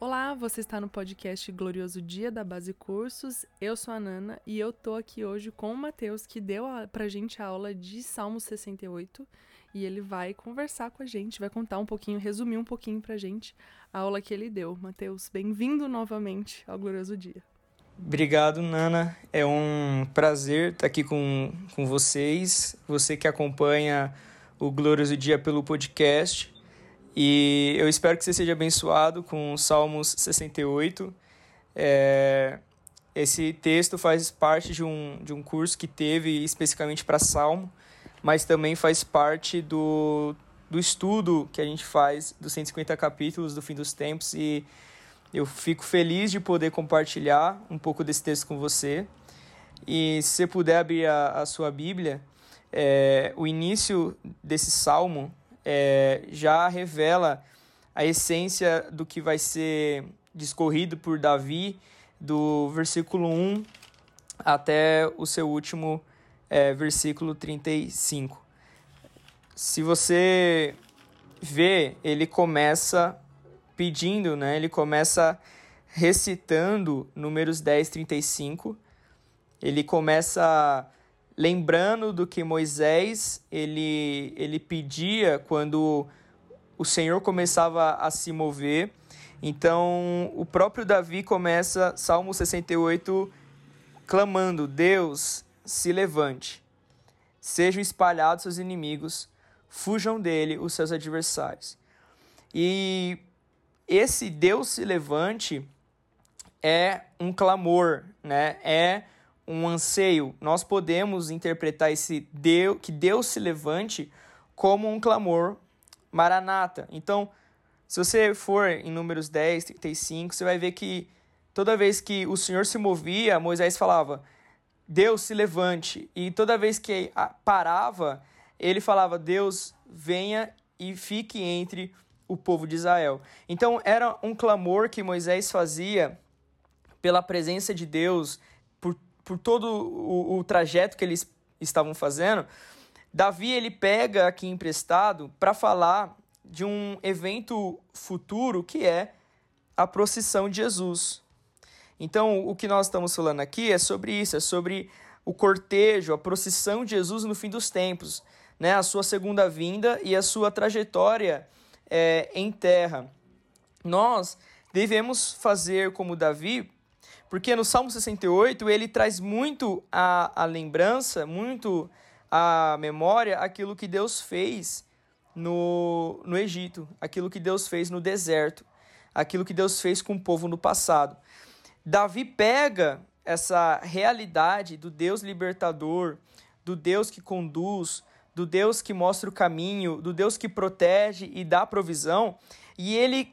Olá, você está no podcast Glorioso Dia da Base Cursos. Eu sou a Nana e eu tô aqui hoje com o Matheus, que deu a, pra gente a aula de Salmo 68 e ele vai conversar com a gente, vai contar um pouquinho, resumir um pouquinho pra gente a aula que ele deu. Matheus, bem-vindo novamente ao Glorioso Dia. Obrigado, Nana. É um prazer estar aqui com, com vocês, você que acompanha o Glorioso Dia pelo podcast. E eu espero que você seja abençoado com Salmos 68. É, esse texto faz parte de um, de um curso que teve especificamente para Salmo, mas também faz parte do, do estudo que a gente faz dos 150 capítulos do fim dos tempos. E eu fico feliz de poder compartilhar um pouco desse texto com você. E se você puder abrir a, a sua Bíblia, é, o início desse salmo é, já revela a essência do que vai ser discorrido por Davi, do versículo 1 até o seu último é, versículo 35. Se você vê, ele começa pedindo, né? ele começa recitando números 10, 35. Ele começa lembrando do que Moisés ele, ele pedia quando o Senhor começava a se mover. Então, o próprio Davi começa Salmo 68 clamando: Deus, se levante, sejam espalhados seus inimigos, fujam dele os seus adversários. E esse Deus se levante é um clamor, né? É um anseio, nós podemos interpretar esse Deus, que Deus se levante como um clamor maranata. Então, se você for em Números 10, 35, você vai ver que toda vez que o Senhor se movia, Moisés falava: Deus se levante. E toda vez que parava, ele falava: Deus venha e fique entre o povo de Israel. Então, era um clamor que Moisés fazia pela presença de Deus por todo o, o trajeto que eles estavam fazendo, Davi ele pega aqui emprestado para falar de um evento futuro que é a procissão de Jesus. Então, o que nós estamos falando aqui é sobre isso, é sobre o cortejo, a procissão de Jesus no fim dos tempos, né? a sua segunda vinda e a sua trajetória é, em terra. Nós devemos fazer como Davi porque no Salmo 68 ele traz muito a, a lembrança, muito a memória, aquilo que Deus fez no, no Egito, aquilo que Deus fez no deserto, aquilo que Deus fez com o povo no passado. Davi pega essa realidade do Deus libertador, do Deus que conduz, do Deus que mostra o caminho, do Deus que protege e dá provisão, e ele,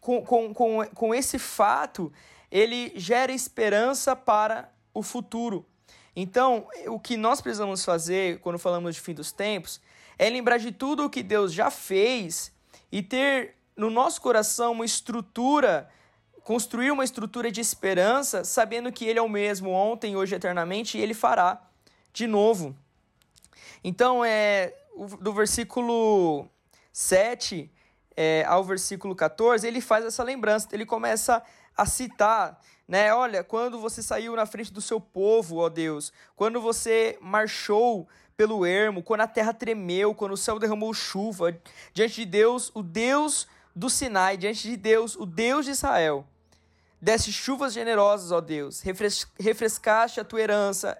com, com, com, com esse fato, ele gera esperança para o futuro. Então, o que nós precisamos fazer quando falamos de fim dos tempos é lembrar de tudo o que Deus já fez e ter no nosso coração uma estrutura, construir uma estrutura de esperança, sabendo que Ele é o mesmo ontem, hoje, eternamente, e Ele fará de novo. Então, é, do versículo 7 é, ao versículo 14, ele faz essa lembrança, ele começa a citar, né? Olha, quando você saiu na frente do seu povo, ó Deus, quando você marchou pelo ermo, quando a terra tremeu, quando o céu derramou chuva, diante de Deus, o Deus do Sinai, diante de Deus, o Deus de Israel. Desse chuvas generosas, ó Deus, refres refrescaste a tua herança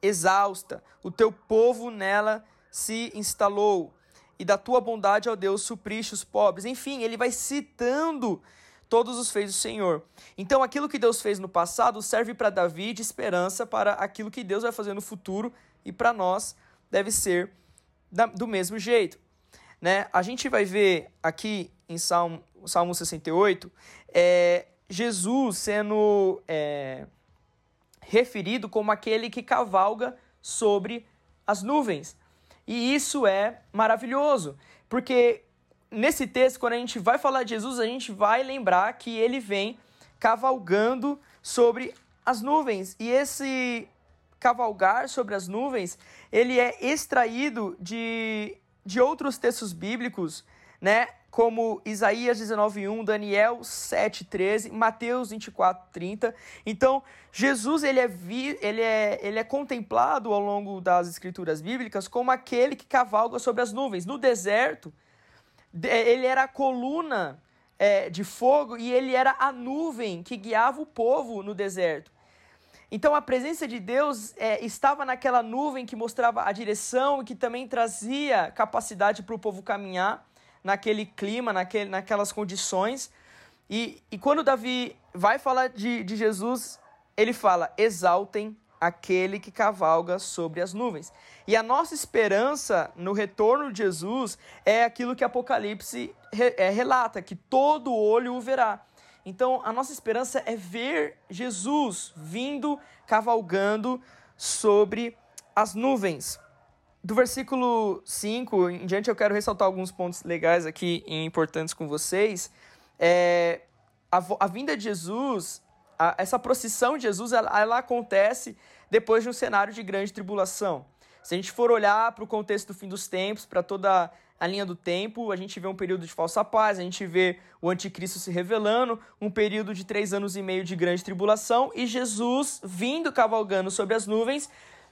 exausta, o teu povo nela se instalou, e da tua bondade, ó Deus, supriste os pobres. Enfim, ele vai citando todos os feitos do Senhor. Então, aquilo que Deus fez no passado serve para Davi de esperança para aquilo que Deus vai fazer no futuro e para nós deve ser do mesmo jeito. Né? A gente vai ver aqui em Salmo, Salmo 68 é, Jesus sendo é, referido como aquele que cavalga sobre as nuvens. E isso é maravilhoso, porque nesse texto, quando a gente vai falar de Jesus, a gente vai lembrar que ele vem cavalgando sobre as nuvens. E esse cavalgar sobre as nuvens, ele é extraído de, de outros textos bíblicos, né? Como Isaías 19:1, Daniel 7:13, Mateus 24:30. Então, Jesus ele é, vi, ele, é, ele é contemplado ao longo das escrituras bíblicas como aquele que cavalga sobre as nuvens. No deserto, ele era a coluna é, de fogo e ele era a nuvem que guiava o povo no deserto. Então a presença de Deus é, estava naquela nuvem que mostrava a direção e que também trazia capacidade para o povo caminhar naquele clima, naquele, naquelas condições. E, e quando Davi vai falar de, de Jesus, ele fala: exaltem aquele que cavalga sobre as nuvens. E a nossa esperança no retorno de Jesus é aquilo que Apocalipse re, é, relata, que todo olho o verá. Então, a nossa esperança é ver Jesus vindo, cavalgando sobre as nuvens. Do versículo 5 em diante, eu quero ressaltar alguns pontos legais aqui e importantes com vocês. É, a, a vinda de Jesus, a, essa procissão de Jesus, ela, ela acontece depois de um cenário de grande tribulação. Se a gente for olhar para o contexto do fim dos tempos, para toda a linha do tempo, a gente vê um período de falsa paz, a gente vê o anticristo se revelando, um período de três anos e meio de grande tribulação e Jesus vindo cavalgando sobre as nuvens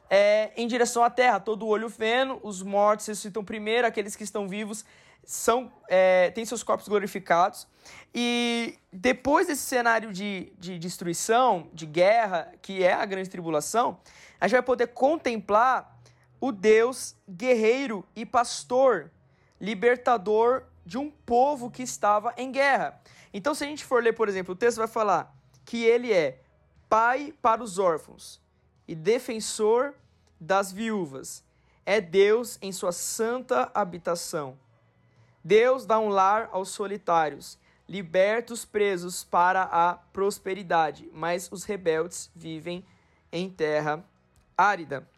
é, em direção à terra, todo o olho vendo, os mortos ressuscitam primeiro, aqueles que estão vivos são é, têm seus corpos glorificados. E depois desse cenário de, de destruição, de guerra, que é a grande tribulação, a gente vai poder contemplar o Deus guerreiro e pastor libertador de um povo que estava em guerra. Então, se a gente for ler, por exemplo, o texto vai falar que ele é pai para os órfãos e defensor das viúvas. É Deus em sua santa habitação. Deus dá um lar aos solitários, liberta os presos para a prosperidade, mas os rebeldes vivem em terra árida.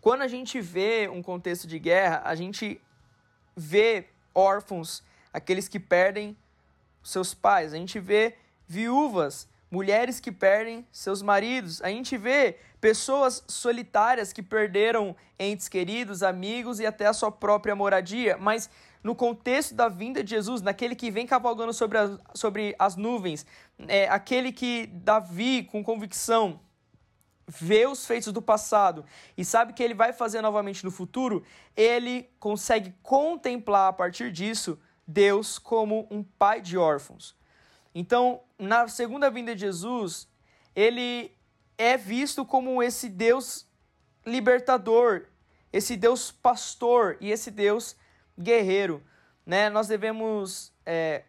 Quando a gente vê um contexto de guerra, a gente vê órfãos, aqueles que perdem seus pais, a gente vê viúvas, mulheres que perdem seus maridos, a gente vê pessoas solitárias que perderam entes queridos, amigos e até a sua própria moradia, mas no contexto da vinda de Jesus, naquele que vem cavalgando sobre as, sobre as nuvens, é, aquele que Davi, com convicção, vê os feitos do passado e sabe que ele vai fazer novamente no futuro, ele consegue contemplar a partir disso Deus como um pai de órfãos. Então, na segunda vinda de Jesus, ele é visto como esse Deus libertador, esse Deus pastor e esse Deus guerreiro. Né? Nós devemos é,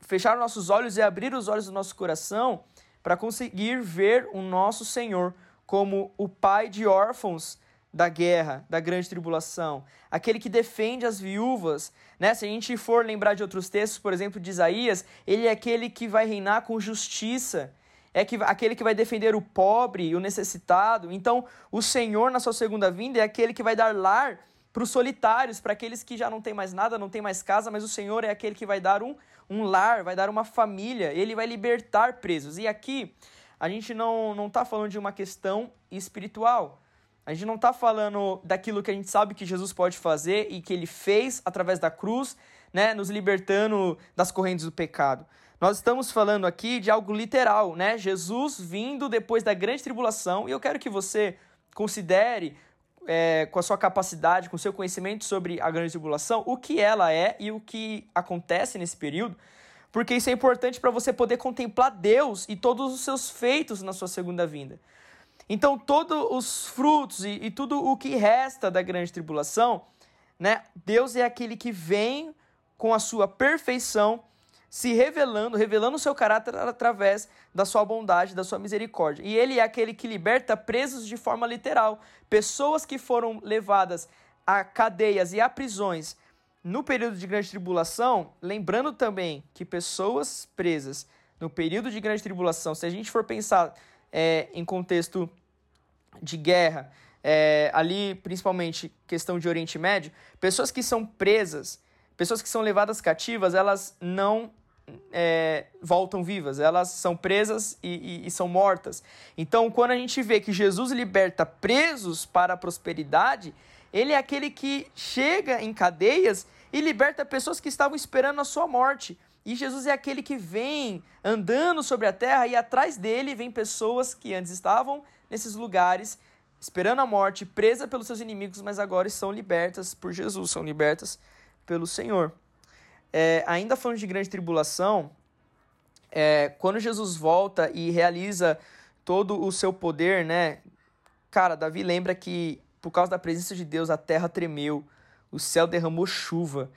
fechar nossos olhos e abrir os olhos do nosso coração para conseguir ver o nosso Senhor como o pai de órfãos da guerra, da grande tribulação, aquele que defende as viúvas, né? Se a gente for lembrar de outros textos, por exemplo, de Isaías, ele é aquele que vai reinar com justiça, é que, aquele que vai defender o pobre e o necessitado. Então, o Senhor, na sua segunda vinda, é aquele que vai dar lar para os solitários, para aqueles que já não têm mais nada, não têm mais casa, mas o Senhor é aquele que vai dar um um lar, vai dar uma família, ele vai libertar presos. E aqui a gente não não está falando de uma questão espiritual. A gente não está falando daquilo que a gente sabe que Jesus pode fazer e que ele fez através da cruz, né, nos libertando das correntes do pecado. Nós estamos falando aqui de algo literal, né? Jesus vindo depois da grande tribulação, e eu quero que você considere é, com a sua capacidade, com o seu conhecimento sobre a grande tribulação, o que ela é e o que acontece nesse período, porque isso é importante para você poder contemplar Deus e todos os seus feitos na sua segunda vinda. Então, todos os frutos e, e tudo o que resta da grande tribulação, né, Deus é aquele que vem com a sua perfeição se revelando, revelando o seu caráter através da sua bondade, da sua misericórdia. E ele é aquele que liberta presos de forma literal, pessoas que foram levadas a cadeias e a prisões no período de grande tribulação, lembrando também que pessoas presas no período de grande tribulação, se a gente for pensar é, em contexto de guerra, é, ali principalmente questão de Oriente Médio, pessoas que são presas, pessoas que são levadas cativas, elas não é, voltam vivas, elas são presas e, e, e, são mortas. Então, quando a gente vê que Jesus liberta presos para a prosperidade, ele é aquele que chega em cadeias e liberta pessoas que estavam esperando a sua morte. E Jesus é aquele que vem andando sobre a terra e atrás dele vem pessoas que antes estavam nesses lugares esperando a morte, presa pelos seus inimigos, mas agora são libertas por Jesus, são libertas pelo Senhor. É, ainda falando de grande tribulação, é, quando Jesus volta e realiza todo o seu poder, né? Cara, Davi lembra que por causa da presença de Deus a terra tremeu, o céu derramou chuva.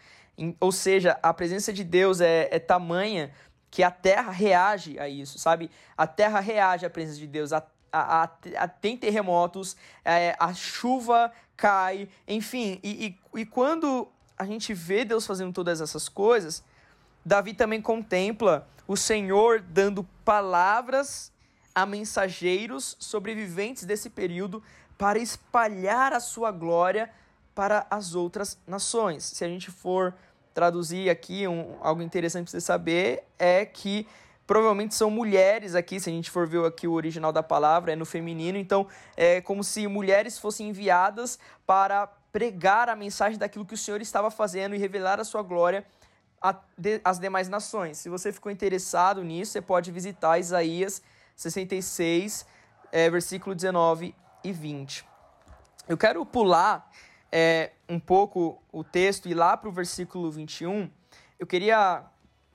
Ou seja, a presença de Deus é, é tamanha que a terra reage a isso, sabe? A terra reage à presença de Deus. A, a, a, a tem terremotos, é, a chuva cai, enfim. E, e, e quando a gente vê Deus fazendo todas essas coisas, Davi também contempla o Senhor dando palavras a mensageiros sobreviventes desse período para espalhar a sua glória para as outras nações. Se a gente for traduzir aqui, um, algo interessante para você saber é que provavelmente são mulheres aqui, se a gente for ver aqui o original da palavra, é no feminino, então é como se mulheres fossem enviadas para pregar a mensagem daquilo que o Senhor estava fazendo e revelar a sua glória às demais nações. Se você ficou interessado nisso, você pode visitar Isaías 66, é, versículo 19 e 20. Eu quero pular é, um pouco o texto e lá para o versículo 21. Eu queria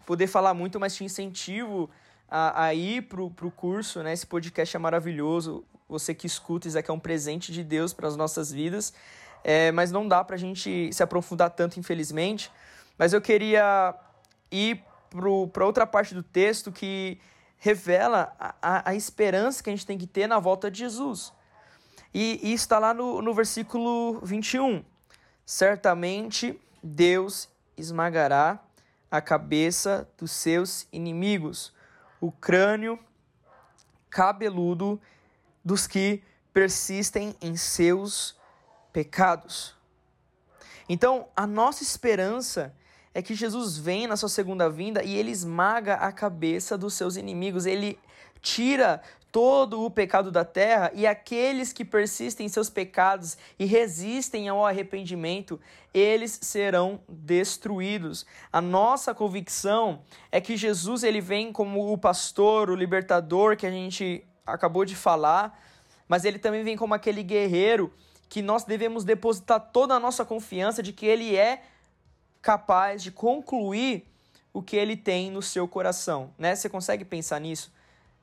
poder falar muito, mas te incentivo a, a ir para o curso. Né? Esse podcast é maravilhoso. Você que escuta, isso aqui é um presente de Deus para as nossas vidas é, mas não dá para a gente se aprofundar tanto, infelizmente. Mas eu queria ir para outra parte do texto que revela a, a, a, esperança que a gente tem que ter na volta de Jesus. E, e está lá no, no versículo 21. Certamente Deus esmagará a cabeça dos seus inimigos, o crânio cabeludo dos que persistem em seus pecados. Então, a nossa esperança é que Jesus vem na sua segunda vinda e ele esmaga a cabeça dos seus inimigos, ele tira todo o pecado da terra e aqueles que persistem em seus pecados e resistem ao arrependimento, eles serão destruídos. A nossa convicção é que Jesus ele vem como o pastor, o libertador que a gente acabou de falar, mas ele também vem como aquele guerreiro que nós devemos depositar toda a nossa confiança de que Ele é capaz de concluir o que Ele tem no seu coração, né? Você consegue pensar nisso?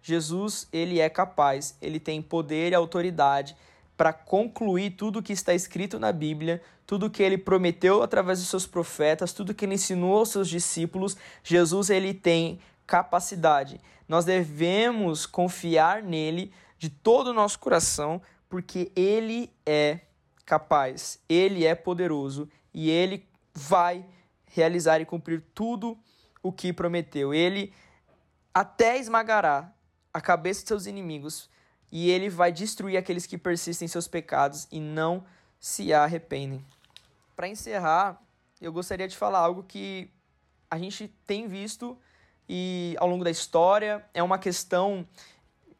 Jesus, Ele é capaz, Ele tem poder e autoridade para concluir tudo o que está escrito na Bíblia, tudo que Ele prometeu através dos seus profetas, tudo que Ele ensinou aos seus discípulos. Jesus, Ele tem capacidade. Nós devemos confiar nele de todo o nosso coração porque ele é capaz, ele é poderoso e ele vai realizar e cumprir tudo o que prometeu. Ele até esmagará a cabeça de seus inimigos e ele vai destruir aqueles que persistem em seus pecados e não se arrependem. Para encerrar, eu gostaria de falar algo que a gente tem visto e ao longo da história é uma questão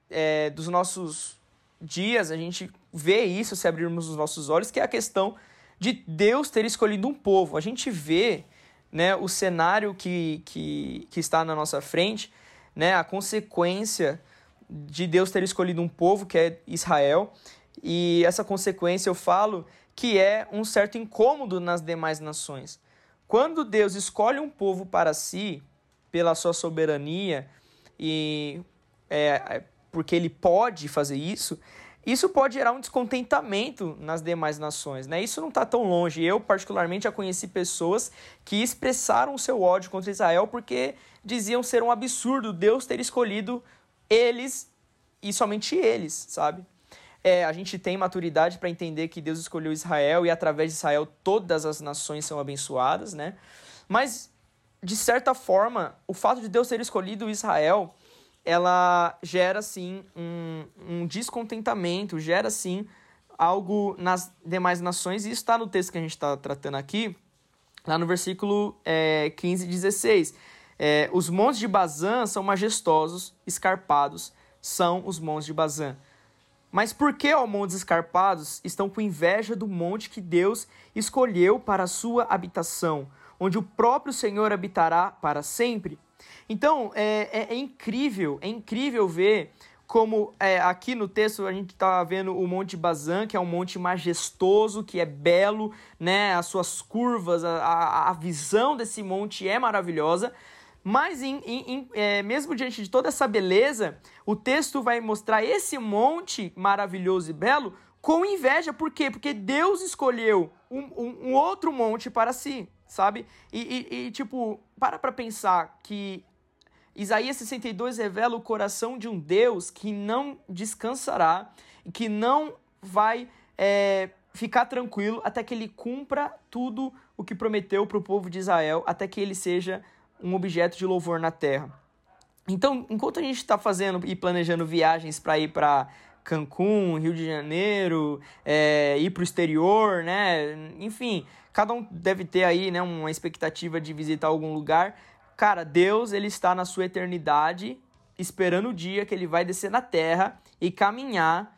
é, dos nossos dias a gente vê isso se abrirmos os nossos olhos, que é a questão de Deus ter escolhido um povo. A gente vê né, o cenário que, que, que está na nossa frente, né, a consequência de Deus ter escolhido um povo, que é Israel, e essa consequência eu falo que é um certo incômodo nas demais nações. Quando Deus escolhe um povo para si, pela sua soberania e é, porque ele pode fazer isso, isso pode gerar um descontentamento nas demais nações, né? Isso não está tão longe. Eu, particularmente, já conheci pessoas que expressaram seu ódio contra Israel porque diziam ser um absurdo Deus ter escolhido eles e somente eles, sabe? É, a gente tem maturidade para entender que Deus escolheu Israel e através de Israel todas as nações são abençoadas, né? Mas, de certa forma, o fato de Deus ter escolhido Israel ela gera sim um, um descontentamento, gera sim algo nas demais nações, e isso está no texto que a gente está tratando aqui, lá no versículo é, 15 e 16. É, os montes de Bazã são majestosos, escarpados, são os montes de Bazã. Mas por que, ó montes escarpados, estão com inveja do monte que Deus escolheu para a sua habitação, onde o próprio Senhor habitará para sempre? Então, é, é, é incrível, é incrível ver como é, aqui no texto a gente está vendo o Monte Bazan, que é um monte majestoso, que é belo, né? As suas curvas, a, a, a visão desse monte é maravilhosa. Mas em, em, em, é, mesmo diante de toda essa beleza, o texto vai mostrar esse monte maravilhoso e belo com inveja. Por quê? Porque Deus escolheu um, um, um outro monte para si, sabe? E, e, e tipo, para para pensar que Isaías 62 revela o coração de um Deus que não descansará, que não vai é, ficar tranquilo até que ele cumpra tudo o que prometeu para o povo de Israel, até que ele seja um objeto de louvor na terra. Então, enquanto a gente está fazendo e planejando viagens para ir para Cancún, Rio de Janeiro, é, ir para o exterior, né? Enfim, cada um deve ter aí né, uma expectativa de visitar algum lugar. Cara, Deus ele está na sua eternidade, esperando o dia que ele vai descer na terra e caminhar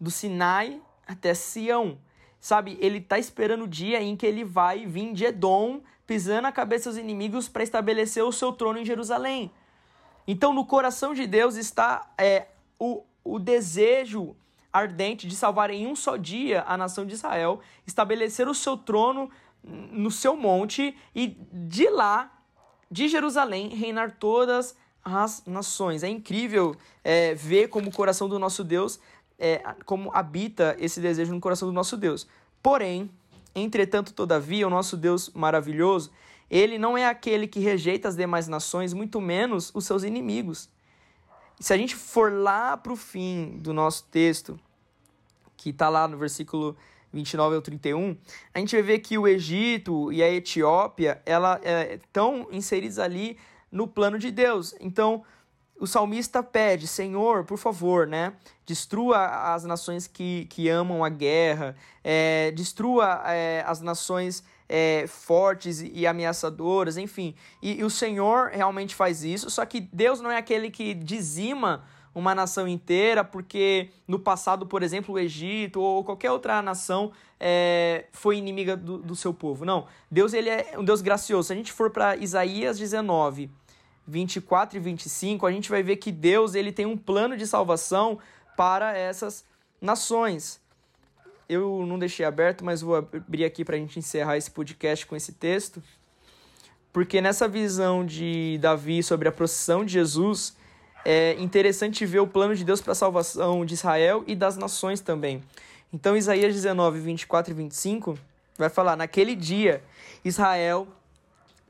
do Sinai até Sião. Sabe, ele está esperando o dia em que ele vai vir de Edom, pisando a cabeça dos inimigos para estabelecer o seu trono em Jerusalém. Então, no coração de Deus está é, o, o desejo ardente de salvar em um só dia a nação de Israel, estabelecer o seu trono no seu monte e de lá de Jerusalém reinar todas as nações. É incrível é, ver como o coração do nosso Deus, é, como habita esse desejo no coração do nosso Deus. Porém, entretanto, todavia, o nosso Deus maravilhoso, ele não é aquele que rejeita as demais nações, muito menos os seus inimigos. Se a gente for lá para o fim do nosso texto, que está lá no versículo 29 ao 31, a gente vai ver que o Egito e a Etiópia, ela é, estão inseridos ali no plano de Deus. Então, o salmista pede, Senhor, por favor, né, destrua as nações que, que amam a guerra, é, destrua é, as nações é, fortes e ameaçadoras, enfim. E, e o Senhor realmente faz isso, só que Deus não é aquele que dizima uma nação inteira, porque no passado, por exemplo, o Egito ou qualquer outra nação é, foi inimiga do, do seu povo. Não, Deus ele é um Deus gracioso. Se a gente for para Isaías 19, 24 e 25, a gente vai ver que Deus ele tem um plano de salvação para essas nações. Eu não deixei aberto, mas vou abrir aqui para a gente encerrar esse podcast com esse texto. Porque nessa visão de Davi sobre a procissão de Jesus, é interessante ver o plano de Deus para a salvação de Israel e das nações também. Então, Isaías 19, 24 e 25 vai falar: Naquele dia, Israel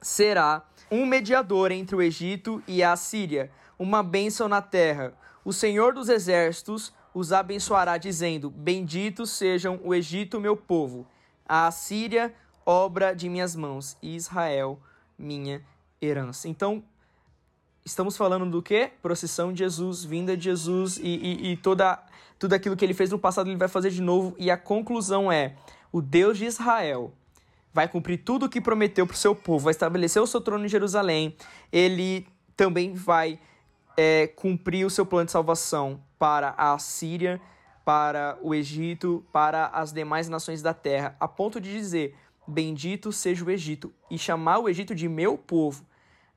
será um mediador entre o Egito e a Síria, uma bênção na terra. O Senhor dos exércitos os abençoará, dizendo: Benditos sejam o Egito, meu povo, a Síria, obra de minhas mãos, e Israel, minha herança. Então, estamos falando do quê? Procissão de Jesus, vinda de Jesus e, e, e toda, tudo aquilo que ele fez no passado ele vai fazer de novo. E a conclusão é: o Deus de Israel vai cumprir tudo o que prometeu para o seu povo, vai estabelecer o seu trono em Jerusalém, ele também vai é, cumprir o seu plano de salvação para a Síria, para o Egito, para as demais nações da terra, a ponto de dizer: Bendito seja o Egito, e chamar o Egito de meu povo.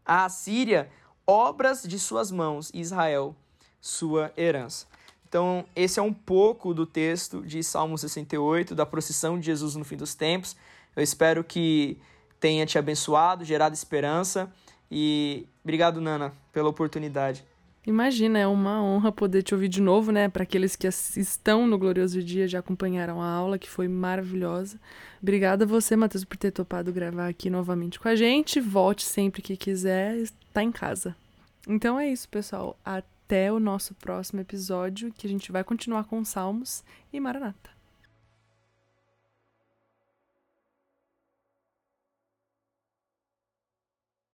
A Síria obras de suas mãos, Israel, sua herança. Então, esse é um pouco do texto de Salmo 68, da procissão de Jesus no fim dos tempos. Eu espero que tenha te abençoado, gerado esperança e obrigado, Nana, pela oportunidade. Imagina, é uma honra poder te ouvir de novo, né? Para aqueles que estão no Glorioso Dia, já acompanharam a aula, que foi maravilhosa. Obrigada a você, Matheus, por ter topado gravar aqui novamente com a gente. Volte sempre que quiser, está em casa. Então é isso, pessoal. Até o nosso próximo episódio, que a gente vai continuar com Salmos e Maranata.